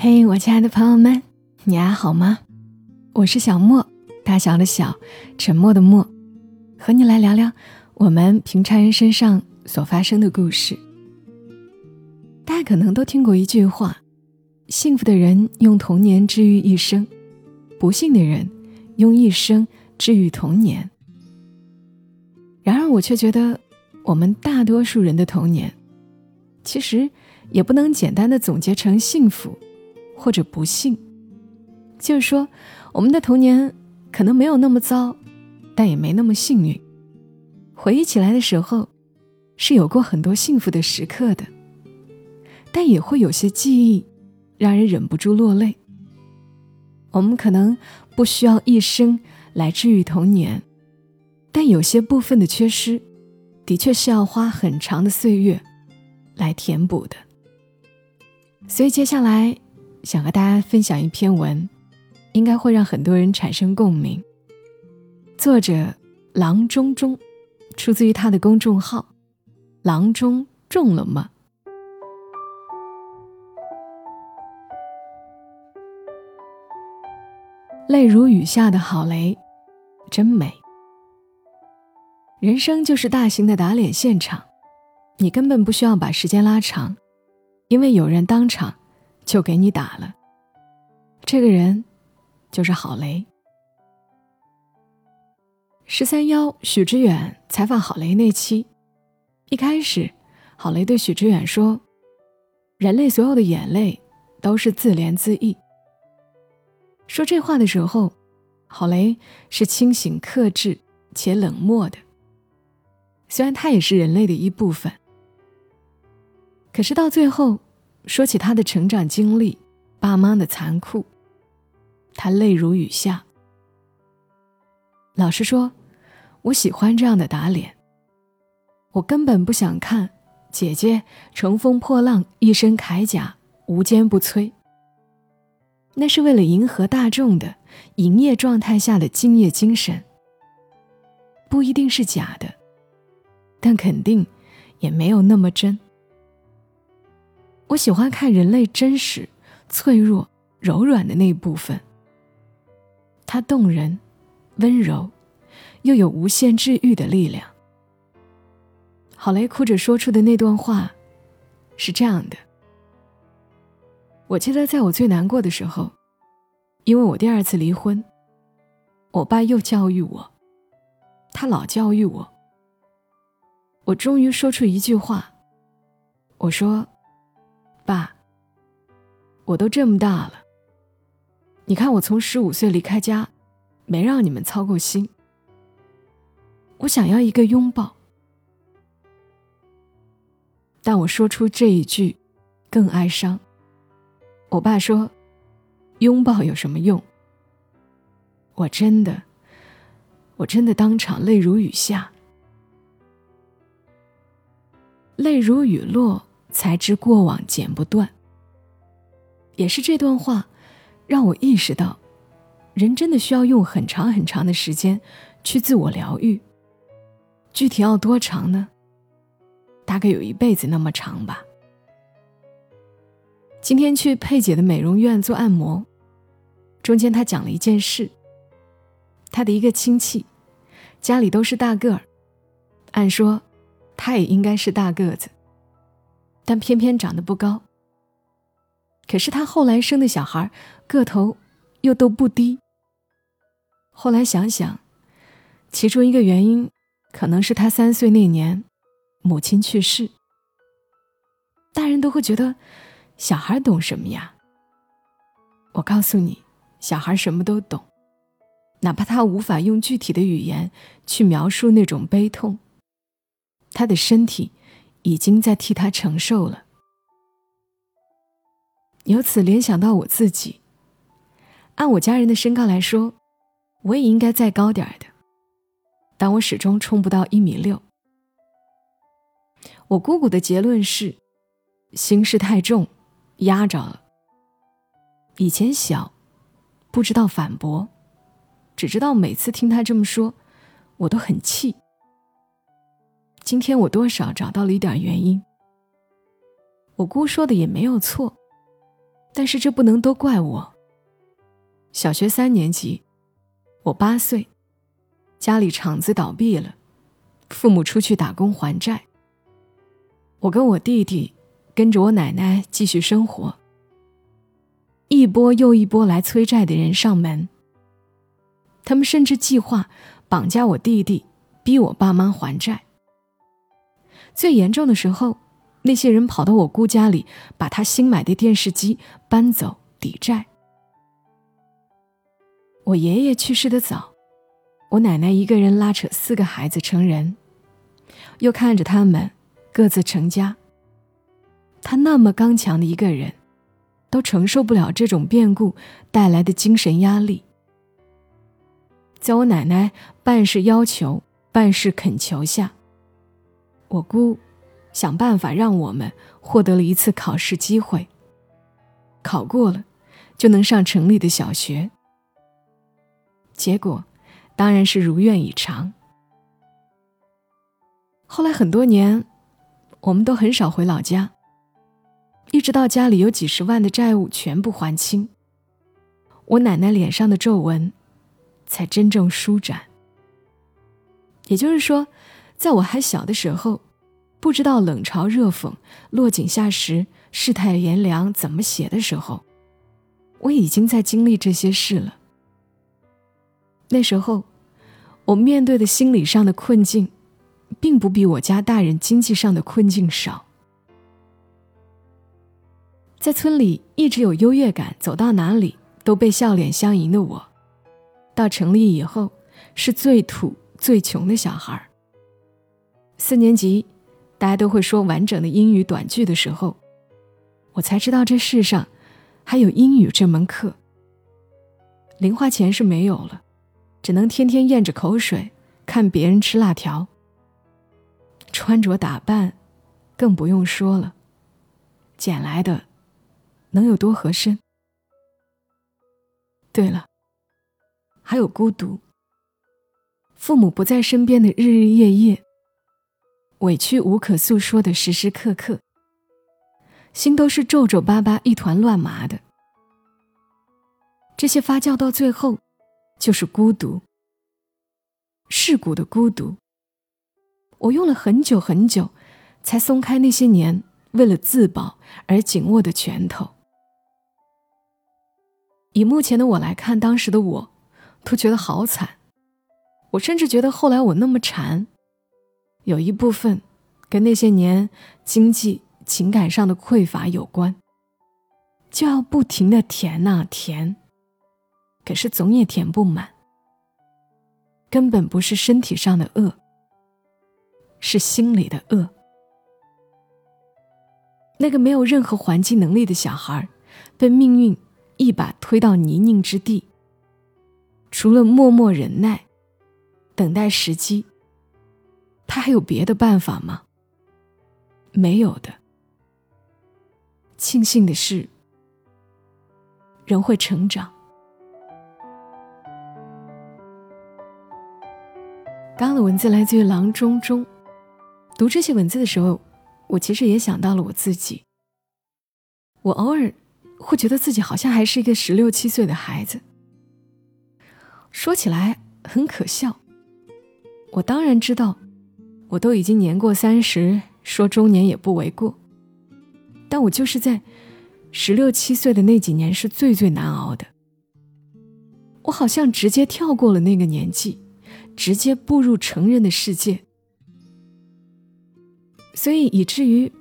嘿，我亲爱的朋友们，你还好吗？我是小莫，大小的小，沉默的默，和你来聊聊我们平常人身上所发生的故事。大家可能都听过一句话：幸福的人用童年治愈一生，不幸的人用一生治愈童年。然而，我却觉得，我们大多数人的童年，其实也不能简单的总结成幸福。或者不幸，就是说，我们的童年可能没有那么糟，但也没那么幸运。回忆起来的时候，是有过很多幸福的时刻的，但也会有些记忆让人忍不住落泪。我们可能不需要一生来治愈童年，但有些部分的缺失，的确是要花很长的岁月来填补的。所以接下来。想和大家分享一篇文，应该会让很多人产生共鸣。作者郎中中，出自于他的公众号“郎中中了吗？”泪如雨下的郝雷，真美。人生就是大型的打脸现场，你根本不需要把时间拉长，因为有人当场。就给你打了。这个人就是郝雷。十三幺许知远采访郝雷那期，一开始，郝雷对许知远说：“人类所有的眼泪都是自怜自艾。”说这话的时候，郝雷是清醒克制且冷漠的。虽然他也是人类的一部分，可是到最后。说起他的成长经历，爸妈的残酷，他泪如雨下。老实说，我喜欢这样的打脸。我根本不想看姐姐乘风破浪，一身铠甲，无坚不摧。那是为了迎合大众的营业状态下的敬业精神，不一定是假的，但肯定也没有那么真。我喜欢看人类真实、脆弱、柔软的那一部分。它动人、温柔，又有无限治愈的力量。郝雷哭着说出的那段话，是这样的：我记得在我最难过的时候，因为我第二次离婚，我爸又教育我，他老教育我。我终于说出一句话，我说。爸，我都这么大了。你看，我从十五岁离开家，没让你们操过心。我想要一个拥抱，但我说出这一句，更哀伤。我爸说：“拥抱有什么用？”我真的，我真的当场泪如雨下，泪如雨落。才知过往剪不断。也是这段话，让我意识到，人真的需要用很长很长的时间去自我疗愈。具体要多长呢？大概有一辈子那么长吧。今天去佩姐的美容院做按摩，中间她讲了一件事。她的一个亲戚，家里都是大个儿，按说，他也应该是大个子。但偏偏长得不高。可是他后来生的小孩个头又都不低。后来想想，其中一个原因可能是他三岁那年母亲去世。大人都会觉得小孩懂什么呀？我告诉你，小孩什么都懂，哪怕他无法用具体的语言去描述那种悲痛，他的身体。已经在替他承受了。由此联想到我自己，按我家人的身高来说，我也应该再高点儿的，但我始终冲不到一米六。我姑姑的结论是，心事太重，压着了。以前小，不知道反驳，只知道每次听他这么说，我都很气。今天我多少找到了一点原因。我姑说的也没有错，但是这不能都怪我。小学三年级，我八岁，家里厂子倒闭了，父母出去打工还债。我跟我弟弟跟着我奶奶继续生活。一波又一波来催债的人上门，他们甚至计划绑架我弟弟，逼我爸妈还债。最严重的时候，那些人跑到我姑家里，把她新买的电视机搬走抵债。我爷爷去世的早，我奶奶一个人拉扯四个孩子成人，又看着他们各自成家。她那么刚强的一个人。都承受不了这种变故带来的精神压力。在我奶奶办事要求、办事恳求下，我姑想办法让我们获得了一次考试机会。考过了，就能上城里的小学。结果当然是如愿以偿。后来很多年，我们都很少回老家。一直到家里有几十万的债务全部还清，我奶奶脸上的皱纹才真正舒展。也就是说，在我还小的时候，不知道冷嘲热讽、落井下石、世态炎凉怎么写的时候，我已经在经历这些事了。那时候，我面对的心理上的困境，并不比我家大人经济上的困境少。在村里一直有优越感，走到哪里都被笑脸相迎的我，到城里以后是最土最穷的小孩四年级，大家都会说完整的英语短句的时候，我才知道这世上还有英语这门课。零花钱是没有了，只能天天咽着口水看别人吃辣条。穿着打扮，更不用说了，捡来的。能有多合身？对了，还有孤独。父母不在身边的日日夜夜，委屈无可诉说的时时刻刻，心都是皱皱巴巴、一团乱麻的。这些发酵到最后，就是孤独，世故的孤独。我用了很久很久，才松开那些年为了自保而紧握的拳头。以目前的我来看，当时的我，都觉得好惨。我甚至觉得后来我那么馋，有一部分跟那些年经济、情感上的匮乏有关。就要不停的填呐填，可是总也填不满。根本不是身体上的饿，是心里的饿。那个没有任何还击能力的小孩，被命运。一把推到泥泞之地。除了默默忍耐，等待时机，他还有别的办法吗？没有的。庆幸的是，人会成长。刚刚的文字来自于郎中中。读这些文字的时候，我其实也想到了我自己。我偶尔。会觉得自己好像还是一个十六七岁的孩子，说起来很可笑。我当然知道，我都已经年过三十，说中年也不为过。但我就是在十六七岁的那几年是最最难熬的。我好像直接跳过了那个年纪，直接步入成人的世界，所以以至于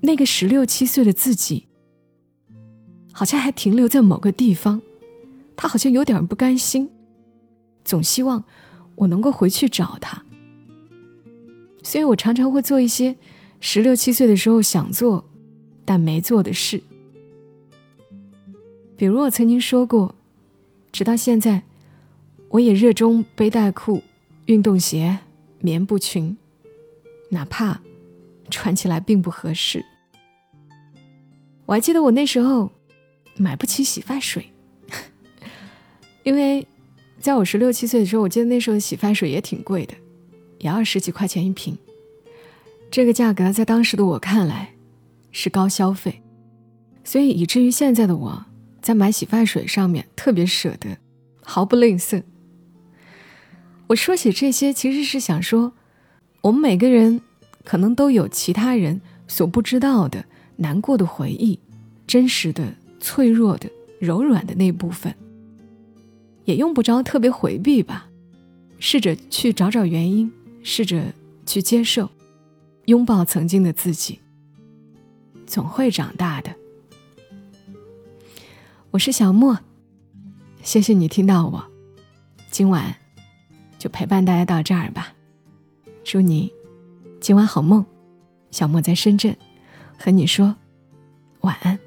那个十六七岁的自己。好像还停留在某个地方，他好像有点不甘心，总希望我能够回去找他。所以我常常会做一些十六七岁的时候想做但没做的事，比如我曾经说过，直到现在，我也热衷背带裤、运动鞋、棉布裙，哪怕穿起来并不合适。我还记得我那时候。买不起洗发水，因为在我十六七岁的时候，我记得那时候洗发水也挺贵的，也要十几块钱一瓶。这个价格在当时的我看来是高消费，所以以至于现在的我在买洗发水上面特别舍得，毫不吝啬。我说起这些，其实是想说，我们每个人可能都有其他人所不知道的难过的回忆，真实的、脆弱的、柔软的那部分，也用不着特别回避吧。试着去找找原因，试着去接受，拥抱曾经的自己，总会长大的。我是小莫，谢谢你听到我，今晚。就陪伴大家到这儿吧，祝你今晚好梦。小莫在深圳，和你说晚安。